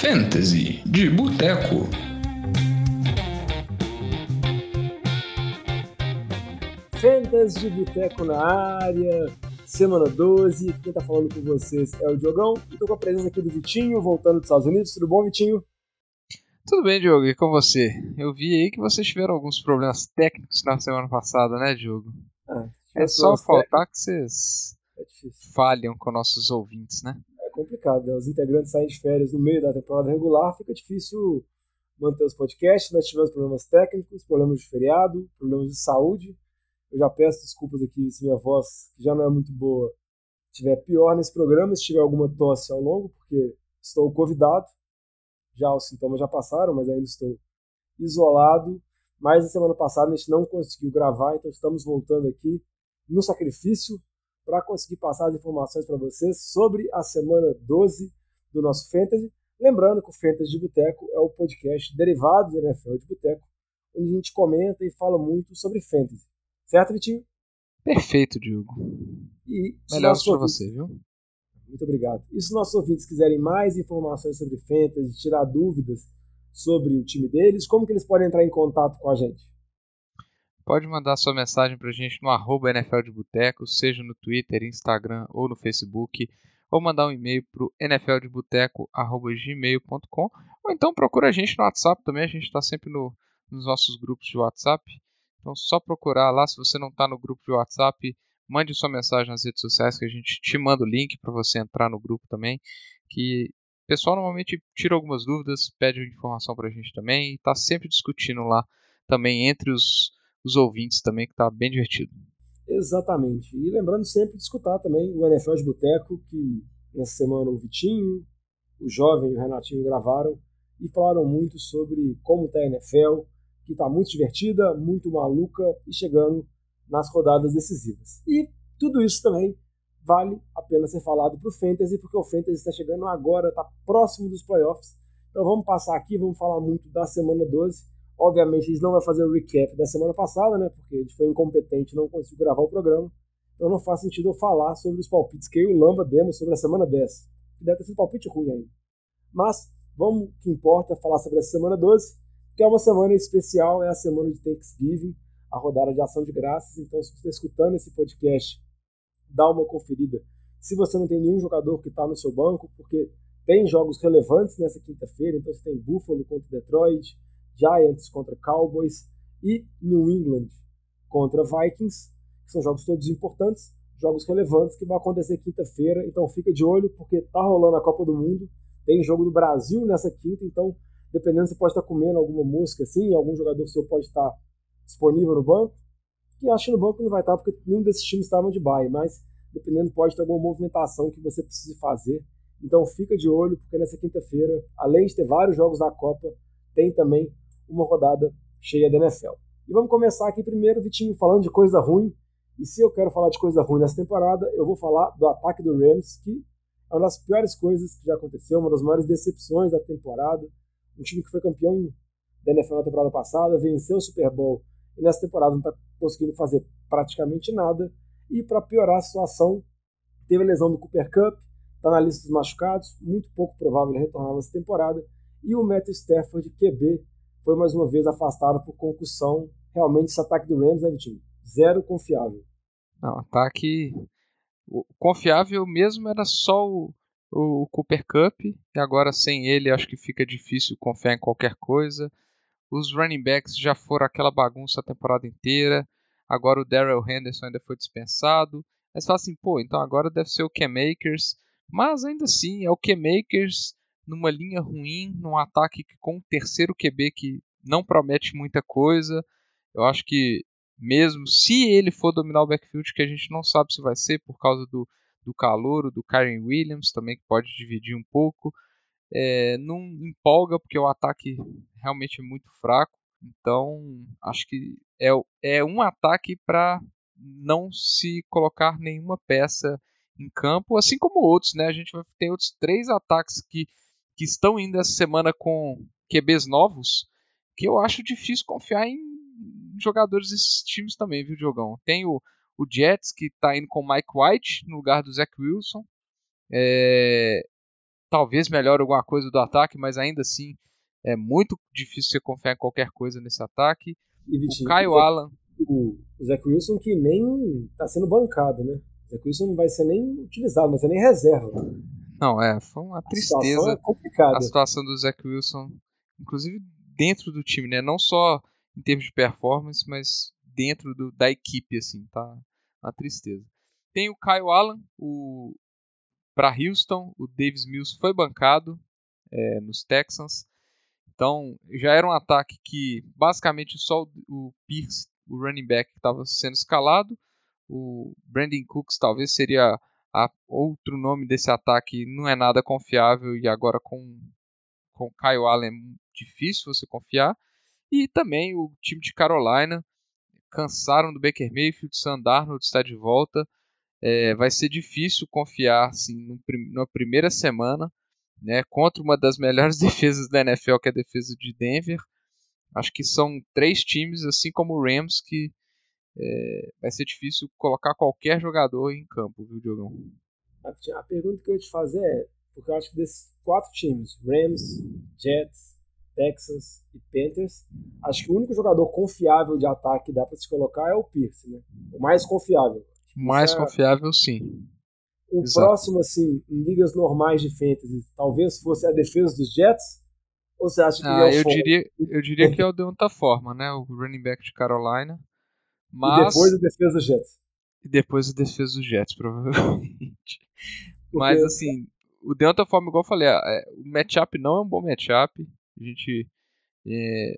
Fantasy de Boteco. Fantasy de Boteco na área, semana 12. Quem tá falando com vocês é o Diogão. E tô com a presença aqui do Vitinho, voltando dos Estados Unidos. Tudo bom, Vitinho? Tudo bem, Diogo, e com você? Eu vi aí que vocês tiveram alguns problemas técnicos na semana passada, né, Diogo? Ah, É só faltar que vocês É falham com nossos ouvintes, né? Complicado, né? Os integrantes saem de férias no meio da temporada regular, fica difícil manter os podcasts. Nós tivemos problemas técnicos, problemas de feriado, problemas de saúde. Eu já peço desculpas aqui se minha voz, que já não é muito boa, estiver pior nesse programa, se tiver alguma tosse ao longo, porque estou convidado. Já os sintomas já passaram, mas ainda estou isolado. Mas na semana passada a gente não conseguiu gravar, então estamos voltando aqui no sacrifício para conseguir passar as informações para vocês sobre a semana 12 do nosso Fantasy. Lembrando que o Fantasy de Boteco é o podcast derivado do NFL de Boteco, onde a gente comenta e fala muito sobre Fantasy. Certo, Vitinho? Perfeito, Diogo. E se Melhor nossos pra ouvintes- você, viu? Muito obrigado. E se nossos ouvintes quiserem mais informações sobre Fantasy, tirar dúvidas sobre o time deles, como que eles podem entrar em contato com a gente? Pode mandar sua mensagem pra gente no arroba NFL de Boteco, seja no Twitter, Instagram ou no Facebook, ou mandar um e-mail pro nfldeboteco.gmail.com ou então procura a gente no WhatsApp também, a gente está sempre no- nos nossos grupos de WhatsApp. Então só procurar lá, se você não está no grupo de WhatsApp, mande sua mensagem nas redes sociais que a gente te manda o link para você entrar no grupo também, que o pessoal normalmente tira algumas dúvidas, pede informação para a gente também está sempre discutindo lá também entre os, os ouvintes também, que está bem divertido. Exatamente. E lembrando sempre de escutar também o NFL de Boteco, que nessa semana o Vitinho, o Jovem e o Renatinho gravaram e falaram muito sobre como está a NFL, que está muito divertida, muito maluca e chegando nas rodadas decisivas. E tudo isso também vale a pena ser falado para o Fantasy, porque o Fantasy está chegando agora, está próximo dos playoffs. Então vamos passar aqui, vamos falar muito da semana 12. Obviamente, a gente não vai fazer o recap da semana passada, né? Porque a gente foi incompetente não conseguiu gravar o programa. Então não faz sentido eu falar sobre os palpites que eu e o Lamba demos sobre a semana 10. Que deve ter sido palpite ruim ainda. Mas vamos, que importa, falar sobre essa semana 12, que é uma semana especial, é a semana de Thanksgiving, a rodada de ação de graças. Então, se você está escutando esse podcast, dá uma conferida. Se você não tem nenhum jogador que está no seu banco, porque tem jogos relevantes nessa quinta-feira, então você tem Buffalo contra Detroit, Giants contra Cowboys e New England contra Vikings, que são jogos todos importantes, jogos relevantes que vão acontecer quinta-feira, então fica de olho porque tá rolando a Copa do Mundo, tem jogo do Brasil nessa quinta, então dependendo você pode estar comendo alguma mosca assim, algum jogador seu pode estar disponível no banco, que acho que no banco não vai estar porque nenhum desses times estavam de bye, mas dependendo pode ter alguma movimentação que você precise fazer. Então fica de olho porque nessa quinta-feira, além de ter vários jogos da Copa, tem também uma rodada cheia da NFL. E vamos começar aqui primeiro, Vitinho, falando de coisa ruim. E se eu quero falar de coisa ruim nessa temporada, eu vou falar do ataque do Rams, que é uma das piores coisas que já aconteceu, uma das maiores decepções da temporada. Um time que foi campeão da NFL na temporada passada, venceu o Super Bowl e nessa temporada não está conseguindo fazer praticamente nada. E para piorar a situação, teve a lesão do Cooper Cup, está na lista dos machucados, muito pouco provável ele retornar nessa temporada. E o Matthew Stafford, QB, foi mais uma vez afastado por concussão. Realmente, esse ataque do Rams, né, Vitinho? Zero confiável. Não, ataque confiável mesmo era só o, o Cooper Cup, e agora sem ele acho que fica difícil confiar em qualquer coisa. Os running backs já foram aquela bagunça a temporada inteira. Agora o Daryl Henderson ainda foi dispensado. Mas fala assim, pô, então agora deve ser o K-Makers. Mas ainda assim, é o K-Makers numa linha ruim, num ataque com um terceiro QB que não promete muita coisa. Eu acho que mesmo se ele for dominar o backfield, que a gente não sabe se vai ser por causa do, do calor, do Kyren Williams também, que pode dividir um pouco, é, não empolga porque o ataque realmente é muito fraco. Então, acho que é, é um ataque para não se colocar nenhuma peça em campo, assim como outros, né? A gente vai ter outros três ataques que, que estão indo essa semana com QBs novos, que eu acho difícil confiar em jogadores desses times também, viu, Diogão? Tem o, o Jets, que está indo com o Mike White no lugar do Zach Wilson. É, talvez melhore alguma coisa do ataque, mas ainda assim é muito difícil você confiar em qualquer coisa nesse ataque. E, Vitinho, o Caio o Allen. O, o Zach Wilson que nem está sendo bancado, né? O Zach Wilson não vai ser nem utilizado, vai ser nem reserva. Não, é, foi uma tristeza. A situação, é a situação do Zach Wilson, inclusive dentro do time, né? Não só em termos de performance, mas dentro do, da equipe, assim, tá uma tristeza. Tem o Kyle Allen, o para Houston, o Davis Mills foi bancado é, nos Texans. Então já era um ataque que basicamente só o, o Pierce, o running back, estava sendo escalado. O Brandon Cooks talvez seria a, outro nome desse ataque, não é nada confiável e agora com com Kyle Allen é difícil você confiar. E também o time de Carolina cansaram do Baker Mayfield, Sam está de volta. É, vai ser difícil confiar assim, na primeira semana né, contra uma das melhores defesas da NFL, que é a defesa de Denver. Acho que são três times, assim como o Rams, que é, vai ser difícil colocar qualquer jogador em campo, viu, Diogão? A pergunta que eu ia te fazer é, porque eu acho que desses quatro times, Rams, Jets, Texans e Panthers, acho que o único jogador confiável de ataque que dá para se colocar é o Pierce, né? O mais confiável. Mais é... confiável, sim. O Exato. próximo, assim, em ligas normais de fantasy, talvez fosse a defesa dos Jets? Ou você acha que ah, é eu diria, eu diria que é o Deonta Forma, né? O running back de Carolina. Mas... E depois a defesa dos Jets. E depois a defesa dos Jets, provavelmente. Mas, assim, o Deonta Forma, igual eu falei, é, o matchup não é um bom matchup. A gente, é,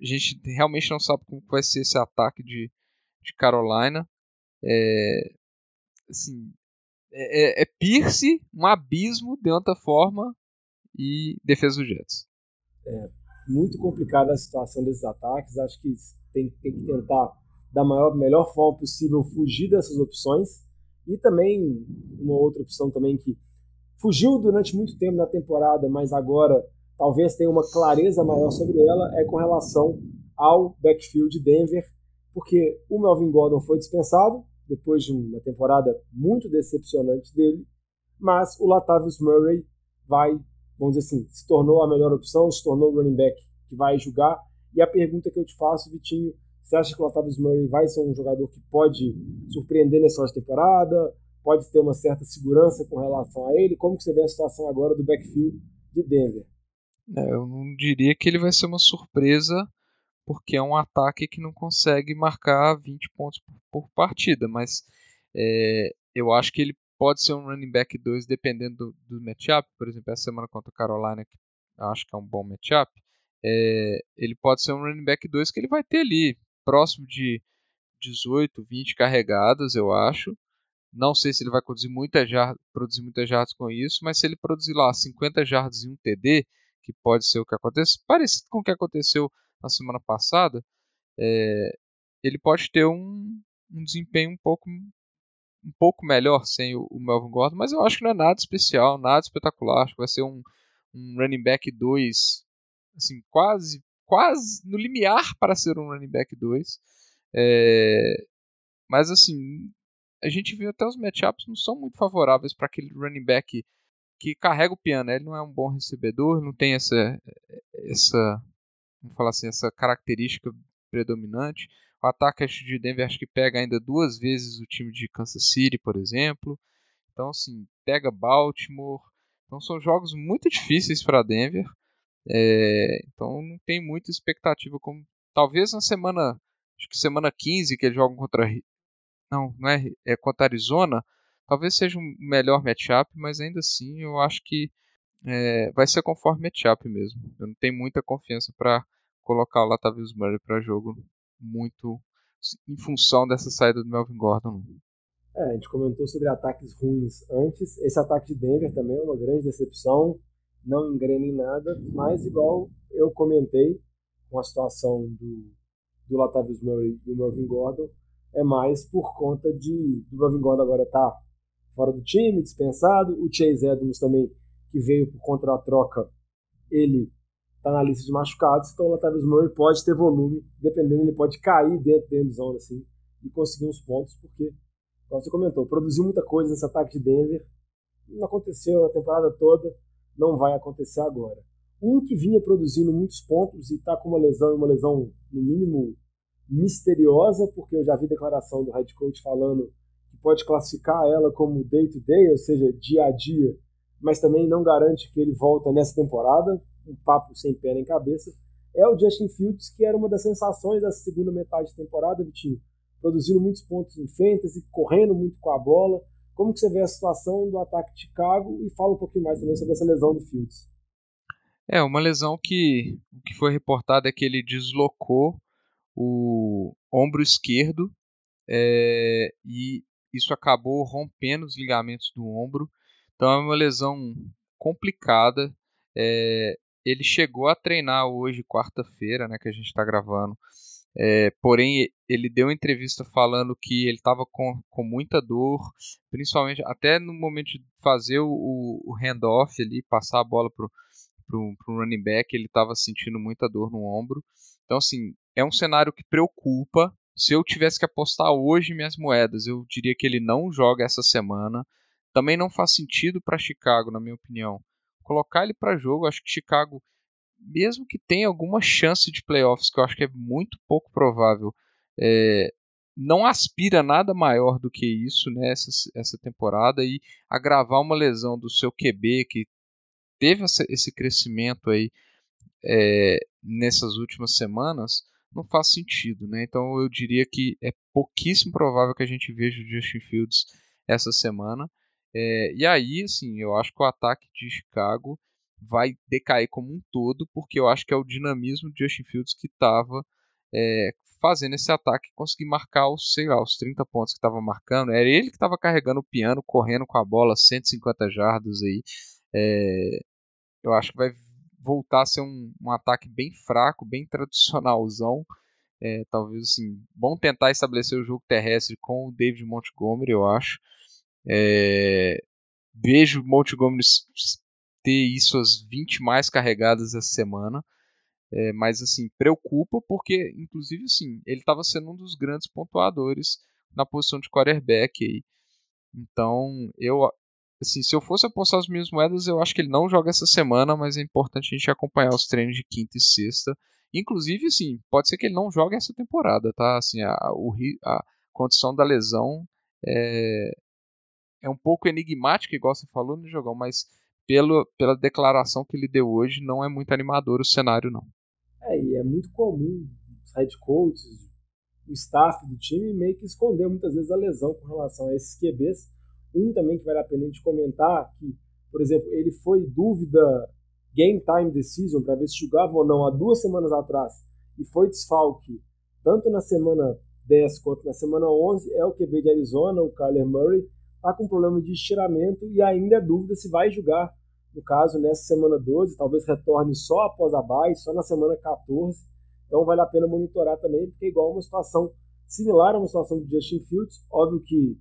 a gente realmente não sabe como vai ser esse ataque de, de Carolina. É, assim, é, é, é Pierce, um abismo, de outra forma, e defesa do Jets. É muito complicada a situação desses ataques. Acho que tem, tem que tentar, da maior, melhor forma possível, fugir dessas opções. E também, uma outra opção também que fugiu durante muito tempo na temporada, mas agora talvez tenha uma clareza maior sobre ela, é com relação ao backfield de Denver, porque o Melvin Gordon foi dispensado, depois de uma temporada muito decepcionante dele, mas o Latavius Murray vai, vamos dizer assim, se tornou a melhor opção, se tornou o running back que vai jogar. E a pergunta que eu te faço, Vitinho, você acha que o Latavius Murray vai ser um jogador que pode surpreender nessa temporada? Pode ter uma certa segurança com relação a ele? Como que você vê a situação agora do backfield de Denver? É, eu não diria que ele vai ser uma surpresa, porque é um ataque que não consegue marcar 20 pontos por, partida, mas é, eu acho que ele pode ser um running back 2 dependendo do, do matchup, por exemplo, essa semana contra a Carolina, que acho que é um bom matchup, é, ele pode ser um running back 2 que ele vai ter ali próximo de 18, 20 carregadas, eu acho. Não sei se ele vai produzir muitas jardas, produzir muitas jardas com isso, mas se ele produzir lá 50 jardas e um TD, que pode ser o que acontece, parecido com o que aconteceu na semana passada, é, ele pode ter um, um, desempenho um pouco, um pouco melhor sem o, o, Melvin Gordon, mas eu acho que não é nada especial, nada espetacular. Acho que vai ser um, um running back 2, assim, quase, quase no limiar para ser um running back 2. É, mas assim, a gente viu até os matchups não são muito favoráveis para aquele running back que carrega o piano. Ele não é um bom recebedor, não tem essa, essa vamos falar assim, essa característica predominante. O ataque de Denver acho que pega ainda duas vezes o time de Kansas City, por exemplo. Então, assim, pega Baltimore. Então, são jogos muito difíceis para Denver. É, então, não tem muita expectativa. como Talvez na semana, acho que semana 15, que eles jogam contra. Não, não é, é contra Arizona. Talvez seja um melhor matchup, mas ainda assim eu acho que é, vai ser conforme matchup mesmo. Eu não tenho muita confiança para colocar o Latavius Murray para jogo muito em função dessa saída do Melvin Gordon. É, a gente comentou sobre ataques ruins antes. Esse ataque de Denver também é uma grande decepção. Não engrena em nada, mas igual eu comentei com a situação do, do Latavius Murray e do Melvin Gordon, é mais por conta de do Melvin Gordon agora tá fora do time, dispensado. O Chase Edmonds também que veio por conta da troca, ele está na lista de machucados, então o Latavius Murray pode ter volume, dependendo, ele pode cair dentro da endzone assim, e conseguir uns pontos, porque, como você comentou, produziu muita coisa nesse ataque de Denver, não aconteceu a temporada toda, não vai acontecer agora. Um que vinha produzindo muitos pontos e está com uma lesão, uma lesão no mínimo misteriosa, porque eu já vi declaração do head coach falando que pode classificar ela como day to day, ou seja, dia a dia, mas também não garante que ele volta nessa temporada, um papo sem pé nem cabeça, é o Justin Fields, que era uma das sensações da segunda metade de temporada, Vitinho, produzindo muitos pontos em fantasy, correndo muito com a bola. Como que você vê a situação do ataque de Chicago e fala um pouquinho mais também sobre essa lesão do Fields. É, uma lesão que que foi reportado é que ele deslocou o ombro esquerdo é, e isso acabou rompendo os ligamentos do ombro. Então é uma lesão complicada. É, ele chegou a treinar hoje, quarta-feira, né, que a gente está gravando. É, porém, ele deu uma entrevista falando que ele estava com, com muita dor, principalmente até no momento de fazer o, o handoff ali, passar a bola para o running back, ele estava sentindo muita dor no ombro. Então, assim, é um cenário que preocupa. Se eu tivesse que apostar hoje minhas moedas, eu diria que ele não joga essa semana. Também não faz sentido para Chicago, na minha opinião. Colocar ele para jogo, acho que Chicago, mesmo que tenha alguma chance de playoffs, que eu acho que é muito pouco provável, é, não aspira nada maior do que isso nessa né, essa temporada e agravar uma lesão do seu QB que teve esse crescimento aí é, nessas últimas semanas não faz sentido, né? Então eu diria que é pouquíssimo provável que a gente veja o Justin Fields essa semana. É, e aí, assim, eu acho que o ataque de Chicago vai decair como um todo, porque eu acho que é o dinamismo de Justin Fields que estava é, fazendo esse ataque conseguir marcar os, sei lá, os 30 pontos que estava marcando. Era ele que estava carregando o piano, correndo com a bola 150 jardas aí. É, eu acho que vai voltar a ser um, um ataque bem fraco, bem tradicionalzão. É, talvez assim, bom tentar estabelecer o jogo terrestre com o David Montgomery, eu acho. É, vejo Montgomery ter isso as 20 mais carregadas essa semana. É, mas assim, preocupa porque, inclusive, assim, ele estava sendo um dos grandes pontuadores na posição de quarterback aí. Então, eu assim, se eu fosse apostar as minhas moedas, eu acho que ele não joga essa semana, mas é importante a gente acompanhar os treinos de quinta e sexta. Inclusive, sim, pode ser que ele não jogue essa temporada, tá? Assim, a, a condição da lesão é, é um pouco enigmática, igual você falou no jogão, mas pelo, pela declaração que ele deu hoje, não é muito animador o cenário, não. É, e é muito comum os head coaches, o staff do time meio que esconder muitas vezes a lesão com relação a esses QBs. Um também que vale a pena a gente comentar, que, por exemplo, ele foi dúvida game time decision para ver se jogava ou não há duas semanas atrás e foi desfalque tanto na semana 10 quanto na semana 11 é o QB de Arizona, o Kyler Murray, está com problema de estiramento e ainda é dúvida se vai jogar, no caso, nessa semana 12, talvez retorne só após a bye, só na semana 14. Então vale a pena monitorar também, porque é igual uma situação similar a uma situação do Justin Fields. Óbvio que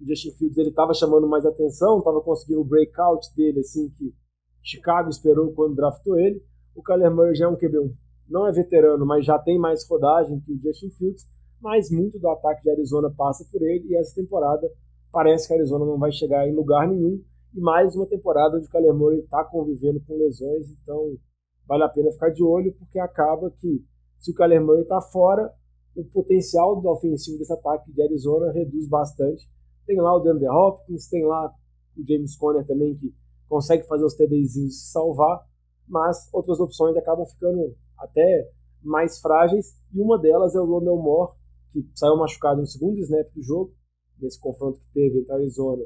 o Justin Fields ele estava chamando mais atenção, estava conseguindo o breakout dele, assim, que Chicago esperou quando draftou ele. O Kyler Murray já é um QB1. Não é veterano, mas já tem mais rodagem que o Justin Fields, mas muito do ataque de Arizona passa por ele e essa temporada parece que a Arizona não vai chegar em lugar nenhum. E mais uma temporada onde o Kyler Murray está convivendo com lesões, então vale a pena ficar de olho, porque acaba que se o Kyler Murray está fora, o potencial do ofensivo desse ataque de Arizona reduz bastante. Tem lá o DeAndre Hopkins, tem lá o James Conner também, que consegue fazer os TDzinhos se salvar, mas outras opções acabam ficando até mais frágeis, e uma delas é o Rondell Moore, que saiu machucado no segundo snap do jogo, nesse confronto que teve entre Arizona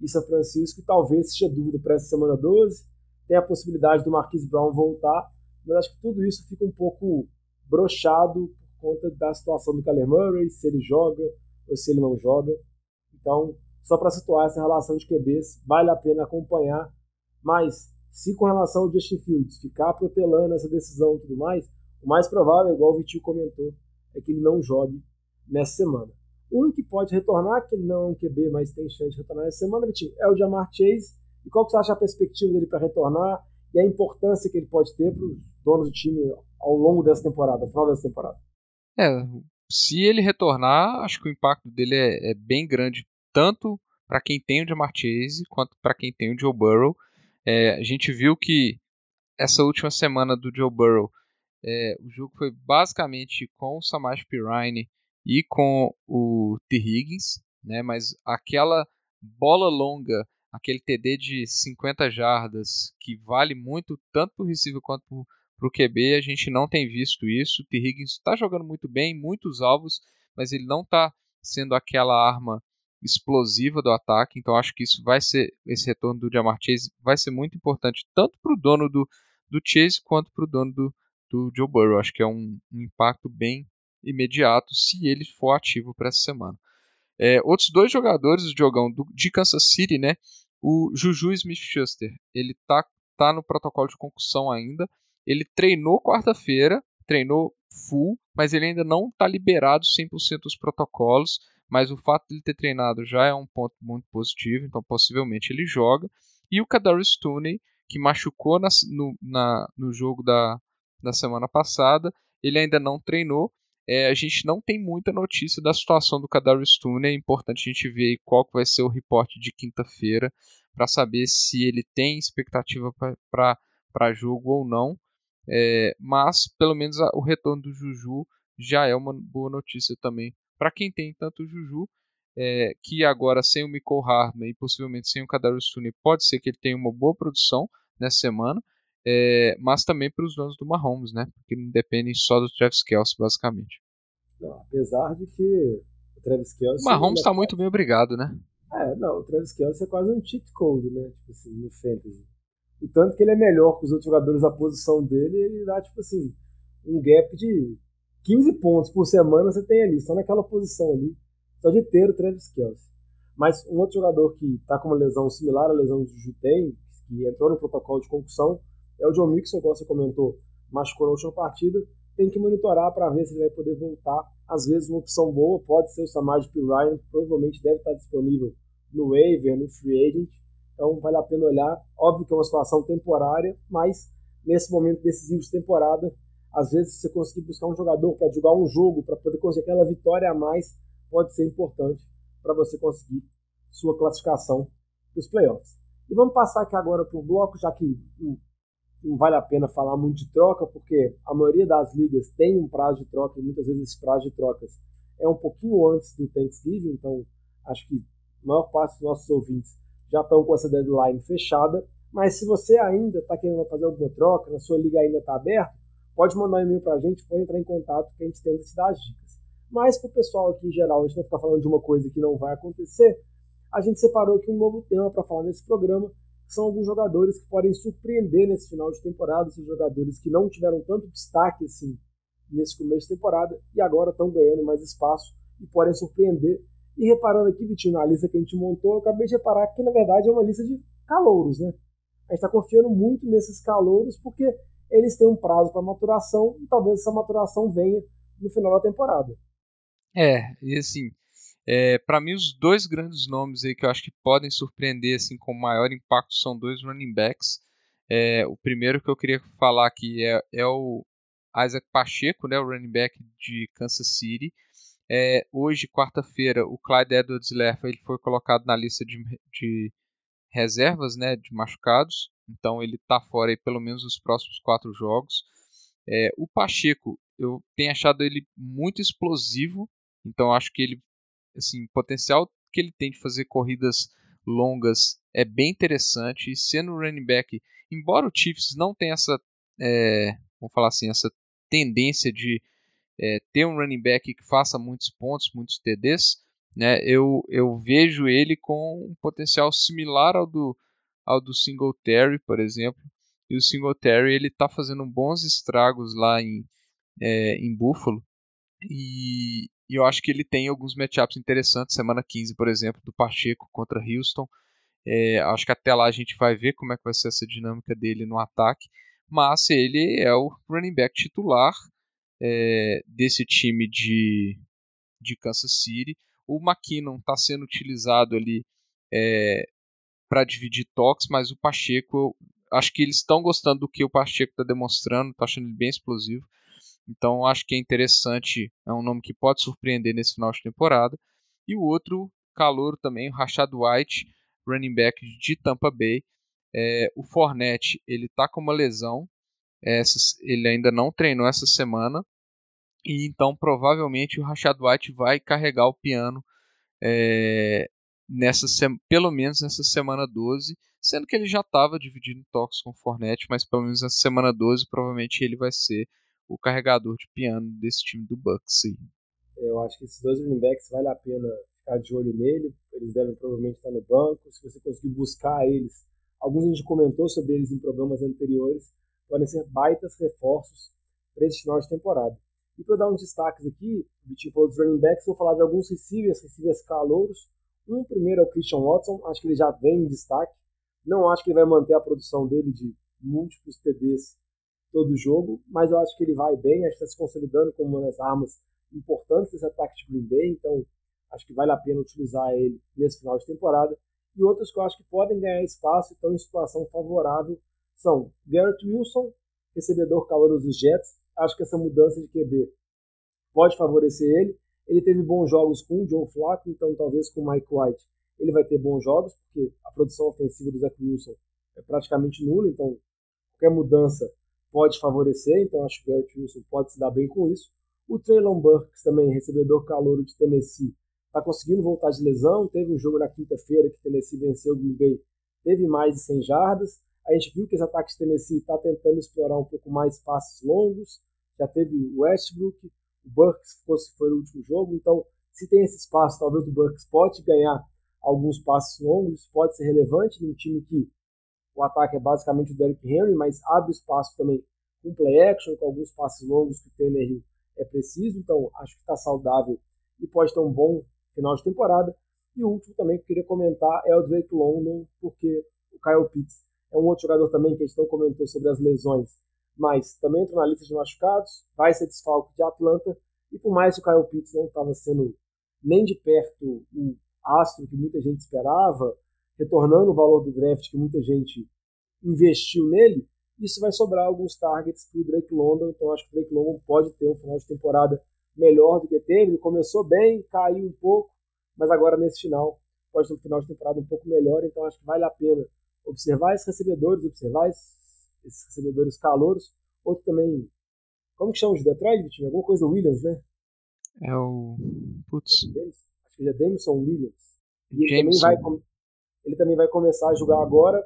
e São Francisco, e talvez seja dúvida para essa semana 12. Tem a possibilidade do Marquise Brown voltar, mas acho que tudo isso fica um pouco brochado por conta da situação do Kyler Murray, se ele joga ou se ele não joga. Então, só para situar essa relação de QBs, vale a pena acompanhar. Mas, se com relação ao Justin Fields ficar protelando essa decisão e tudo mais, o mais provável, igual o Vitinho comentou, é que ele não jogue nessa semana. Um que pode retornar, que não é um QB, mas tem chance de retornar essa semana, Vitinho, é o Jamar Chase. E qual que você acha a perspectiva dele para retornar e a importância que ele pode ter para os donos do time ao longo dessa temporada, ao final dessa temporada? É, se ele retornar, acho que o impacto dele é, é bem grande, tanto para quem tem o Jamar Chase quanto para quem tem o Joe Burrow. É, a gente viu que essa última semana do Joe Burrow, é, o jogo foi basicamente com o Samaje Pirine e com o T. Higgins, né? mas aquela bola longa, aquele TD de 50 jardas, que vale muito tanto para o receiver quanto para o QB, a gente não tem visto isso. O T. Higgins está jogando muito bem, muitos alvos, mas ele não está sendo aquela arma explosiva do ataque. Então acho que isso vai ser esse retorno do Jamar Chase vai ser muito importante tanto para o dono do, do Chase quanto para o dono do, do Joe Burrow. Acho que é um, um impacto bem imediato se ele for ativo para essa semana. É, outros dois jogadores do jogão do, de Kansas City, né? O Juju Smith-Schuster, ele tá, tá no protocolo de concussão ainda. Ele treinou quarta-feira, treinou full, mas ele ainda não está liberado 100% dos protocolos. Mas o fato de ele ter treinado já é um ponto muito positivo, então possivelmente ele joga. E o Kadarius Tooney, que machucou na, no, na, no jogo da, da semana passada, ele ainda não treinou, é, a gente não tem muita notícia da situação do Kadarius. É importante a gente ver qual que vai ser o reporte de quinta-feira para saber se ele tem expectativa para jogo ou não. É, mas pelo menos a, o retorno do Juju já é uma boa notícia também para quem tem tanto o Juju, é, que agora sem o Michael Hardman e possivelmente sem o Kadarius pode ser que ele tenha uma boa produção nessa semana é, mas também para os donos do Mahomes, né? Porque não dependem só do Travis Kelce, basicamente. Não, apesar de que o Travis Kelce... O Mahomes está é muito bem obrigado, né? É, não, o Travis Kelce é quase um cheat code, né? Tipo assim, no fantasy. O tanto que ele é melhor que os outros jogadores da posição dele, ele dá, tipo assim, um gap de 15 pontos por semana você tem ali, só naquela posição ali, só de ter o Travis Kelce. Mas um outro jogador que está com uma lesão similar à lesão do Juju tem, que entrou no protocolo de concussão, é o John Mixon, como você comentou, machucou na última partida. Tem que monitorar para ver se ele vai poder voltar. Às vezes, uma opção boa pode ser o Samaj P. Ryan, provavelmente deve estar disponível no waiver, no free agent. Então, vale a pena olhar. Óbvio que é uma situação temporária, mas nesse momento decisivo de temporada, às vezes, você conseguir buscar um jogador para jogar um jogo, para poder conseguir aquela vitória a mais, pode ser importante para você conseguir sua classificação para os playoffs. E vamos passar aqui agora para o bloco, já que hum, não vale a pena falar muito de troca, porque a maioria das ligas tem um prazo de troca e muitas vezes esse prazo de trocas é um pouquinho antes do Thanksgiving, então acho que a maior parte dos nossos ouvintes já estão com essa deadline fechada. Mas se você ainda está querendo fazer alguma troca, na sua liga ainda está aberta, pode mandar um e-mail para a gente, pode entrar em contato que a gente tenta te dar as dicas. Mas para o pessoal aqui em geral, a gente não ficar falando de uma coisa que não vai acontecer, a gente separou aqui um novo tema para falar nesse programa, são alguns jogadores que podem surpreender nesse final de temporada, esses jogadores que não tiveram tanto destaque assim nesse começo de temporada e agora estão ganhando mais espaço e podem surpreender. E reparando aqui, Vitinho, na lista que a gente montou, eu acabei de reparar que na verdade é uma lista de calouros, né? A gente está confiando muito nesses calouros porque eles têm um prazo para maturação e talvez essa maturação venha no final da temporada. É, e assim, é, para mim, os dois grandes nomes aí que eu acho que podem surpreender assim, com maior impacto são dois running backs. É, o primeiro que eu queria falar aqui é, é o Isaac Pacheco, né, o running back de Kansas City. É, hoje, quarta-feira, o Clyde edwards Lerfa ele foi colocado na lista de, de reservas, né, de machucados. Então ele está fora aí pelo menos os próximos quatro jogos. É, o Pacheco, eu tenho achado ele muito explosivo. Então acho que ele assim, o potencial que ele tem de fazer corridas longas é bem interessante. E sendo running back, embora o Chiefs não tenha essa, é, vamos falar assim, essa tendência de é, ter um running back que faça muitos pontos, muitos TDs, né, eu, eu vejo ele com um potencial similar ao do, ao do Singletary, por exemplo. E o Singletary ele está fazendo bons estragos lá em, é, em Buffalo. E, e eu acho que ele tem alguns matchups interessantes. Semana 15, por exemplo, do Pacheco contra Houston. É, acho que até lá a gente vai ver como é que vai ser essa dinâmica dele no ataque. Mas ele é o running back titular é, desse time de, de Kansas City. O McKinnon está sendo utilizado ali é, para dividir toques, mas o Pacheco, acho que eles estão gostando do que o Pacheco está demonstrando, está achando ele bem explosivo. Então acho que é interessante, é um nome que pode surpreender nesse final de temporada. E o outro calor também, o Rashad White, running back de Tampa Bay. É, o Fornette, ele tá com uma lesão. Ele ainda não treinou essa semana. E então provavelmente o Rashad White vai carregar o piano é, nessa pelo menos nessa semana 12, sendo que ele já estava dividindo toques com o Fornette, mas pelo menos nessa semana 12 provavelmente ele vai ser o carregador de piano desse time do Bucks. Aí. Eu acho que esses dois running backs vale a pena ficar de olho nele, eles devem provavelmente estar no banco, se você conseguir buscar eles, alguns a gente comentou sobre eles em programas anteriores, podem ser baitas reforços para esse final de temporada. E para dar uns destaques aqui, o Vitinho falou dos running backs, vou falar de alguns receivers, receivers calouros. Um primeiro é o Christian Watson, acho que ele já vem em destaque. Não acho que ele vai manter a produção dele de múltiplos TDs todo jogo, mas eu acho que ele vai bem, acho que está se consolidando como uma das armas importantes desse ataque de Green Bay, então acho que vale a pena utilizar ele nesse final de temporada. E outros que eu acho que podem ganhar espaço e estão em situação favorável são Garrett Wilson, recebedor calor dos Jets, acho que essa mudança de QB pode favorecer ele. Ele teve bons jogos com o Joe Flacco, então talvez com o Mike White ele vai ter bons jogos, porque a produção ofensiva do Zach Wilson é praticamente nula, então qualquer mudança pode favorecer, então acho que o Garrett Wilson pode se dar bem com isso. O Traylon Burks também, recebedor calouro de Tennessee, está conseguindo voltar de lesão, teve um jogo na quinta-feira que Tennessee venceu o Green Bay, teve mais de 100 jardas, a gente viu que esse ataque de Tennessee está tentando explorar um pouco mais passes longos. Já teve o Westbrook, o Burks foi o último jogo. Então, se tem esse espaço, talvez o Burks pode ganhar alguns passes longos, pode ser relevante num time que o ataque é basicamente o Derrick Henry, mas abre espaço também com play action, com alguns passes longos que o Tannehill é preciso. Então, acho que está saudável e pode ter um bom final de temporada. E o último também que eu queria comentar é o Drake London, porque o Kyle Pitts é um outro jogador também que a gente não comentou sobre as lesões, mas também entrou na lista de machucados, vai ser desfalque de Atlanta, e por mais que o Kyle Pitts não estava sendo nem de perto o astro que muita gente esperava, retornando o valor do draft que muita gente investiu nele, isso vai sobrar alguns targets para o Drake London, então acho que o Drake London pode ter um final de temporada melhor do que teve. Ele começou bem, caiu um pouco, mas agora nesse final pode ter um final de temporada um pouco melhor, então acho que vale a pena observar esses recebedores, observar esses recebedores calouros. Outro também, como que chama de Detroit, Vitinho? Alguma coisa Williams, né? É o. Putz. Acho que é Jameson Williams. E ele também, vai, ele também vai começar a jogar agora.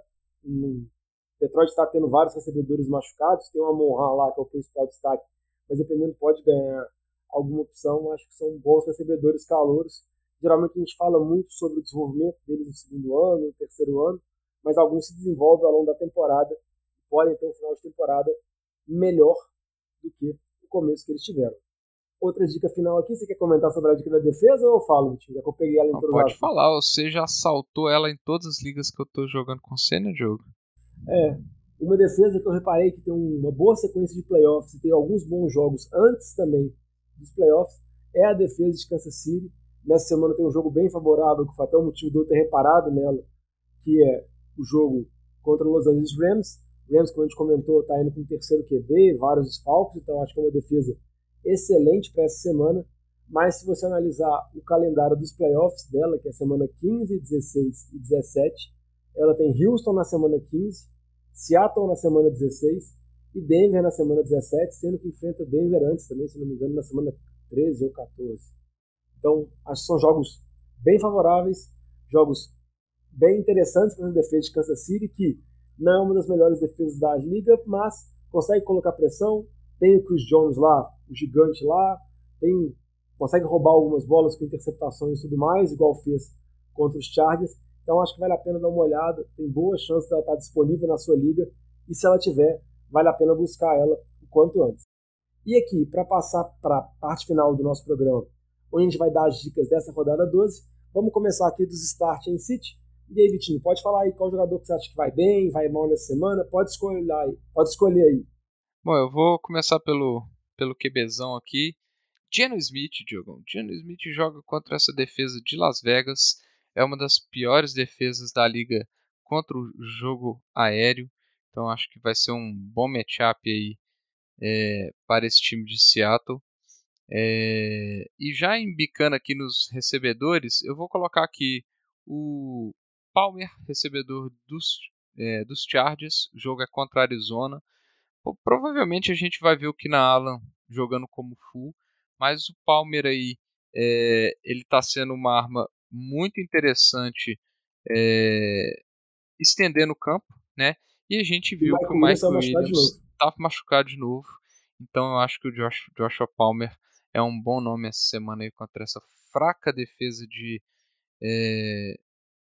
Detroit está tendo vários recebedores machucados. Tem uma Monra lá, que é o principal destaque. Mas dependendo, pode ganhar alguma opção. Acho que são bons recebedores calouros. Geralmente a gente fala muito sobre o desenvolvimento deles no segundo ano, no terceiro ano mas alguns se desenvolvem ao longo da temporada e podem ter um final de temporada melhor do que o começo que eles tiveram. Outra dica final aqui, você quer comentar sobre a dica da defesa ou eu falo, Vitinho? Já que eu peguei ela em Não, Pode falar, você já saltou ela em todas as ligas que eu estou jogando com você no jogo. É, uma defesa que eu reparei que tem uma boa sequência de playoffs e tem alguns bons jogos antes também dos playoffs é a defesa de Kansas City. Nessa semana tem um jogo bem favorável, que foi até o motivo de eu ter reparado nela, que é o jogo contra o Los Angeles Rams. Rams, como a gente comentou, está indo com o terceiro QB, vários desfalques, então acho que é uma defesa excelente para essa semana. Mas se você analisar o calendário dos playoffs dela, que é a semana 15, 16 e 17, ela tem Houston na semana 15, Seattle na semana 16 e Denver na semana 17, sendo que enfrenta Denver antes também, se não me engano, na semana 13 ou 14. Então, acho que são jogos bem favoráveis, jogos bem interessantes para a defesa de Kansas City, que não é uma das melhores defesas da liga, mas consegue colocar pressão. Tem o Chris Jones lá, o gigante lá, tem, consegue roubar algumas bolas com interceptações e tudo mais, igual fez contra os Chargers. Então acho que vale a pena dar uma olhada. Tem boas chances dela estar disponível na sua liga e se ela tiver, vale a pena buscar ela o quanto antes. E aqui, para passar para a parte final do nosso programa, onde a gente vai dar as dicas dessa rodada 12, vamos começar aqui dos Start em City. E aí, Vitinho, pode falar aí qual jogador que você acha que vai bem, vai mal nessa semana? Pode escolher aí. Pode escolher aí. Bom, eu vou começar pelo, pelo QBzão aqui. Geno Smith, Diogo. Geno Smith joga contra essa defesa de Las Vegas. É uma das piores defesas da liga contra o jogo aéreo. Então acho que vai ser um bom matchup aí é, para esse time de Seattle. É, e já embicando aqui nos recebedores, eu vou colocar aqui o Palmer, recebedor dos é, dos Chargers. O jogo é contra a Arizona. Pô, provavelmente a gente vai ver o Kina Allen jogando como full, mas o Palmer aí é, ele está sendo uma arma muito interessante é, estendendo o campo, né? E a gente viu que o Michael Williams estava machucado de novo. Então eu acho que o Josh, Joshua Palmer é um bom nome essa semana aí contra essa fraca defesa de é,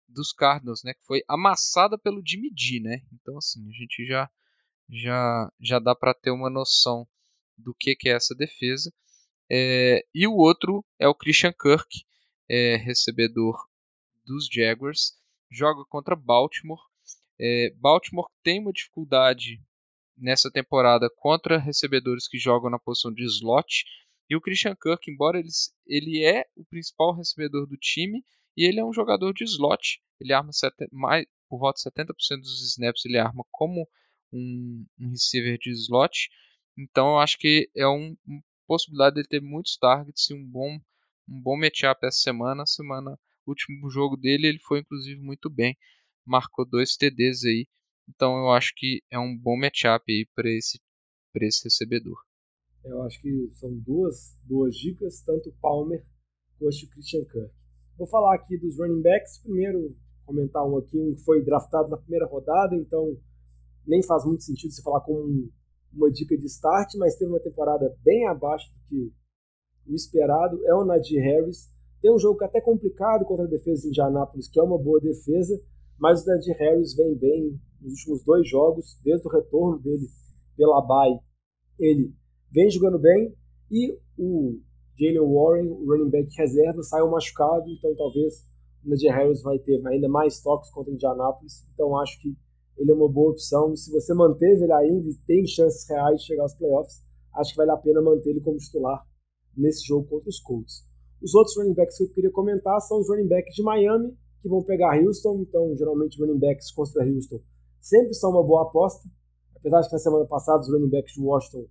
dos Cardinals, né? Que foi amassada pelo Jimmy G, né? Então assim a gente já já já dá para ter uma noção do que, que é essa defesa. É, e o outro é o Christian Kirk, é, recebedor dos Jaguars, joga contra Baltimore. É, Baltimore tem uma dificuldade nessa temporada contra recebedores que jogam na posição de slot. E o Christian Kirk, embora ele, ele é o principal recebedor do time, e ele é um jogador de slot. Ele arma sete, mais, por volta de 70% dos snaps, ele arma como um, um receiver de slot. Então eu acho que é um, uma possibilidade dele ter muitos targets e um bom, um bom matchup essa semana. semana, último jogo dele, ele foi inclusive muito bem. Marcou dois TDs aí. Então eu acho que é um bom matchup aí para esse, esse recebedor. Eu acho que são duas, duas dicas, tanto Palmer quanto Christian Kirk. Vou falar aqui dos running backs. Primeiro, comentar um aqui, um que foi draftado na primeira rodada, então nem faz muito sentido você falar com uma dica de start, mas teve uma temporada bem abaixo do que o esperado. É o Nadir Harris. Tem um jogo é até complicado contra a defesa de Indianápolis, que é uma boa defesa, mas o Nadir Harris vem bem nos últimos dois jogos, desde o retorno dele pela bye. Ele vem jogando bem e o Jalen Warren, o running back reserva, saiu machucado, então talvez o Nadir Harris vai ter ainda mais toques contra o Indianápolis. Então acho que ele é uma boa opção. Se você manteve ele ainda e tem chances reais de chegar aos playoffs, acho que vale a pena manter ele como titular nesse jogo contra os Colts. Os outros running backs que eu queria comentar são os running backs de Miami, que vão pegar Houston. Então, geralmente, running backs contra Houston sempre são uma boa aposta. Apesar de que na semana passada os running backs de Washington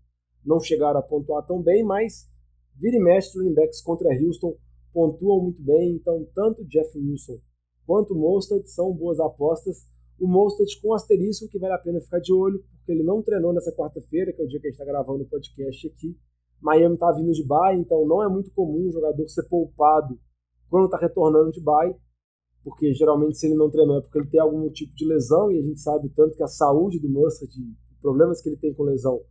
não chegaram a pontuar tão bem, mas vira e mexe, running backs contra Houston pontuam muito bem. Então, tanto Jeff Wilson quanto Mostert são boas apostas o Mostert com asterisco que vale a pena ficar de olho, porque ele não treinou nessa quarta-feira, que é o dia que a gente está gravando o podcast aqui. Miami está vindo de bye, então não é muito comum um jogador ser poupado quando está retornando de bye, porque geralmente se ele não treinou é porque ele tem algum tipo de lesão, e a gente sabe tanto que a saúde do Mostert, problemas que ele tem com lesão,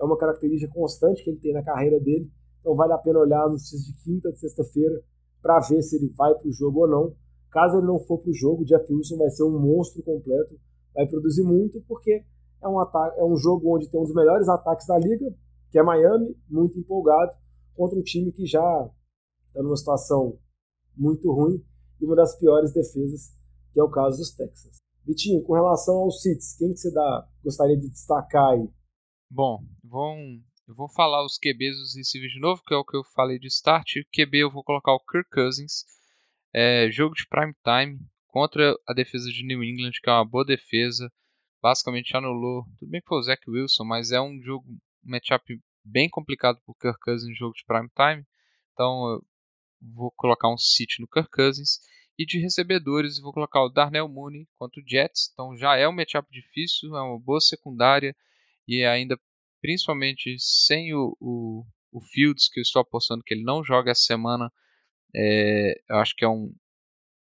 é uma característica constante que ele tem na carreira dele, então vale a pena olhar nos dias de quinta, de sexta-feira, para ver se ele vai para o jogo ou não. Caso ele não for para o jogo, o Jeff Wilson vai ser um monstro completo, vai produzir muito, porque é um, ataque, é um jogo onde tem um dos melhores ataques da liga, que é Miami, muito empolgado, contra um time que já está numa situação muito ruim e uma das piores defesas, que é o caso dos Texans. Vitinho, com relação aos Seats, quem que você dá, gostaria de destacar aí? Bom, vão, eu vou falar os QBs dos receivers de novo, que é o que eu falei de start. QB eu vou colocar o Kirk Cousins, é, jogo de prime time contra a defesa de New England, que é uma boa defesa. Basicamente anulou. Tudo bem que foi o Zach Wilson, mas é um jogo, um matchup bem complicado para o Kirk Cousins no jogo de prime time. Então eu vou colocar um sit no Kirk Cousins. E de recebedores, vou colocar o Darnell Mooney contra o Jets. Então já é um matchup difícil, é uma boa secundária. E ainda, principalmente sem o, o, o Fields, que eu estou apostando que ele não joga essa semana, é, eu acho que é um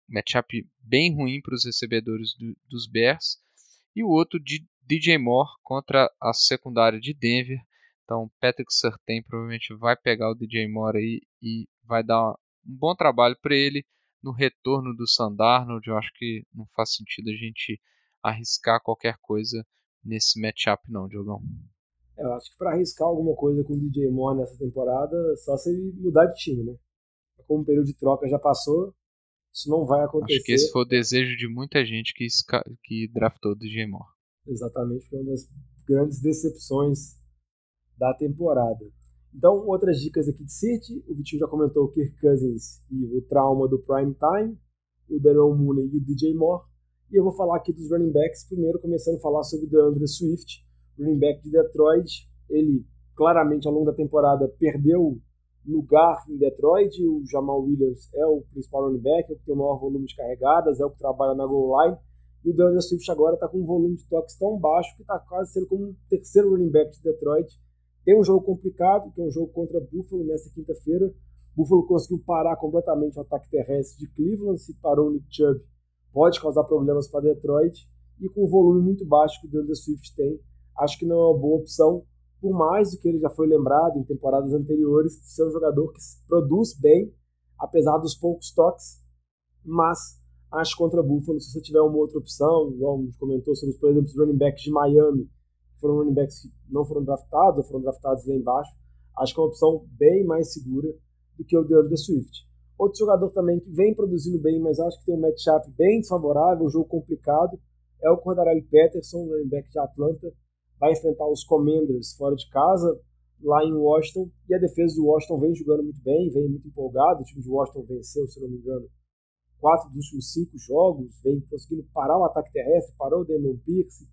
matchup bem ruim para os recebedores do, dos Bears. E o outro de DJ Moore contra a secundária de Denver. Então Patrick Surtain provavelmente vai pegar o DJ Moore aí e vai dar um bom trabalho para ele no retorno do Sandarnold. Eu acho que não faz sentido a gente arriscar qualquer coisa nesse matchup não, Diogão. Eu acho que para arriscar alguma coisa com o DJ Moore nessa temporada, só se ele mudar de time, né? Como o período de troca já passou, isso não vai acontecer. Acho que esse foi o desejo de muita gente que, que draftou o DJ Moore. Exatamente, foi uma das grandes decepções da temporada. Então, outras dicas aqui de City, o Vitinho já comentou o Kirk Cousins e o trauma do prime time, o Daryl Mooney e o DJ Moore. E eu vou falar aqui dos running backs, primeiro começando a falar sobre o DeAndre Swift, running back de Detroit. Ele claramente ao longo da temporada perdeu lugar em Detroit. O Jamal Williams é o principal running back, é o que tem o maior volume de carregadas, é o que trabalha na goal line. E o DeAndre Swift agora está com um volume de toques tão baixo que está quase sendo como um terceiro running back de Detroit. Tem um jogo complicado, que é um jogo contra Buffalo nessa quinta-feira. Buffalo conseguiu parar completamente o ataque terrestre de Cleveland, se parou o Nick Chubb, pode causar problemas para Detroit. E com o volume muito baixo que o DeAndre Swift tem, acho que não é uma boa opção, por mais do que ele já foi lembrado em temporadas anteriores, ser um jogador que produz bem, apesar dos poucos toques, mas acho contra Buffalo, se você tiver uma outra opção, igual a gente comentou sobre, por exemplo, os running backs de Miami, que foram running backs que não foram draftados, ou foram draftados lá embaixo, acho que é uma opção bem mais segura do que o DeAndre Swift. Outro jogador também que vem produzindo bem, mas acho que tem um matchup bem desfavorável, um jogo complicado, é o Cordarelli Peterson, running back de Atlanta, vai enfrentar os Commanders fora de casa, lá em Washington, e a defesa do Washington vem jogando muito bem, vem muito empolgado, o time de Washington venceu, se não me engano, quatro dos últimos cinco jogos, vem conseguindo parar o ataque terrestre, parou o Damon Pierce,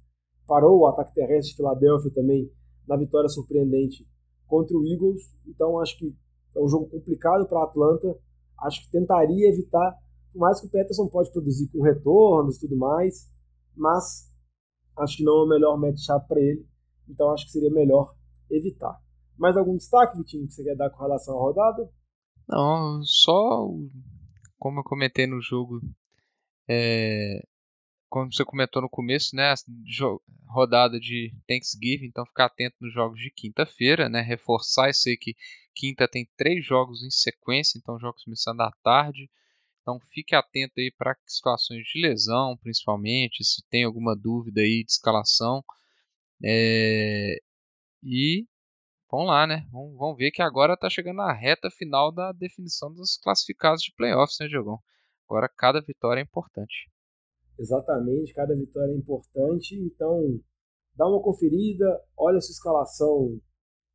parou o ataque terrestre de Filadélfia também na vitória surpreendente contra o Eagles. Então acho que é um jogo complicado para Atlanta. Acho que tentaria evitar, por mais que o Peterson pode produzir com retornos e tudo mais, mas acho que não é o melhor matchup para ele. Então acho que seria melhor evitar. Mais algum destaque, Vitinho, que você quer dar com relação à rodada? Não, só como eu comentei no jogo, é, como você comentou no começo, né, rodada de Thanksgiving, então ficar atento nos jogos de quinta-feira, né, reforçar isso aí que quinta tem três jogos em sequência, então jogos começando à tarde, então fique atento aí para situações de lesão, principalmente, se tem alguma dúvida aí de escalação, é, e Vamos lá, né? Vamos, ver que agora está chegando a reta final da definição dos classificados de playoffs, né, Diogão? Agora cada vitória é importante. Exatamente, cada vitória é importante. Então, dá uma conferida, olha a sua escalação.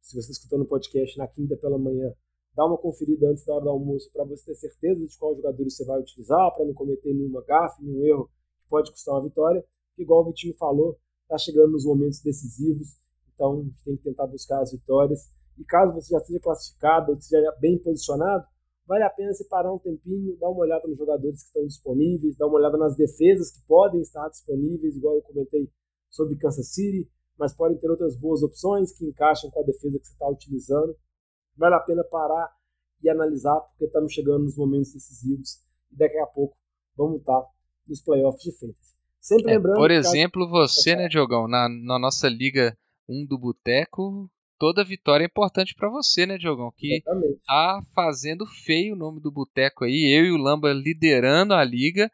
Se você está escutando o podcast na quinta pela manhã, dá uma conferida antes da hora do almoço para você ter certeza de qual jogador você vai utilizar, para não cometer nenhuma gafe, nenhum erro que pode custar uma vitória. Igual o Vitinho falou, está chegando nos momentos decisivos então, tem que tentar buscar as vitórias. E caso você já seja classificado ou esteja bem posicionado, vale a pena separar um tempinho, dar uma olhada nos jogadores que estão disponíveis, dar uma olhada nas defesas que podem estar disponíveis, igual eu comentei sobre Kansas City, mas podem ter outras boas opções que encaixam com a defesa que você está utilizando. Vale a pena parar e analisar, porque estamos chegando nos momentos decisivos e daqui a pouco vamos estar nos playoffs de fantasy. Sempre é, lembrando. Por exemplo, caso... você, né, Diogão, na, na nossa liga um do Boteco, toda vitória é importante para você, né, Diogão? Que Exatamente. tá fazendo feio o nome do Boteco aí, eu e o Lamba liderando a liga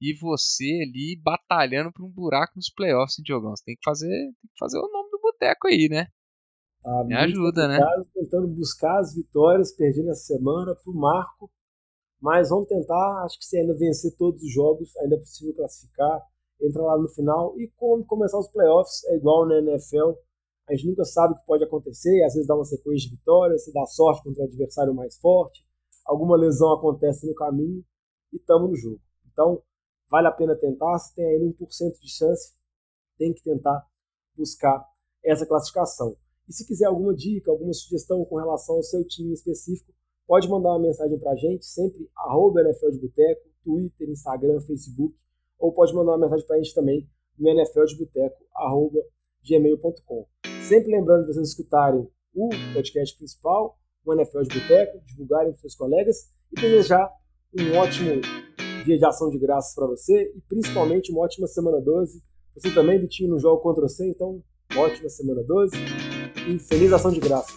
e você ali batalhando por um buraco nos playoffs, hein, Diogão? Você tem que fazer, tem que fazer o nome do Boteco aí, né? Tá Me ajuda, né? Tentando buscar as vitórias, perdendo essa semana pro Marco, mas vamos tentar, acho que se ainda vencer todos os jogos, ainda é possível classificar, entrar lá no final e como começar os playoffs é igual na NFL, a gente nunca sabe o que pode acontecer, às vezes dá uma sequência de vitórias, se dá sorte contra o adversário mais forte, alguma lesão acontece no caminho e estamos no jogo. Então, vale a pena tentar, se tem ainda 1% de chance, tem que tentar buscar essa classificação. E se quiser alguma dica, alguma sugestão com relação ao seu time específico, pode mandar uma mensagem para a gente, sempre arroba NFL de Boteco, Twitter, Instagram, Facebook, ou pode mandar uma mensagem para a gente também no NFL de Boteco, arroba gmail.com. Sempre lembrando de vocês escutarem o podcast principal, o NFL de Boteco, divulgarem para seus colegas e desejar um ótimo dia de ação de graças para você e principalmente uma ótima semana 12. Você também, Vitinho, no jogo contra você, então ótima semana 12 e feliz ação de graças.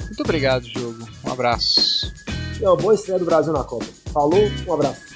Muito obrigado, jogo. Um abraço. E uma boa estreia do Brasil na Copa. Falou, um abraço.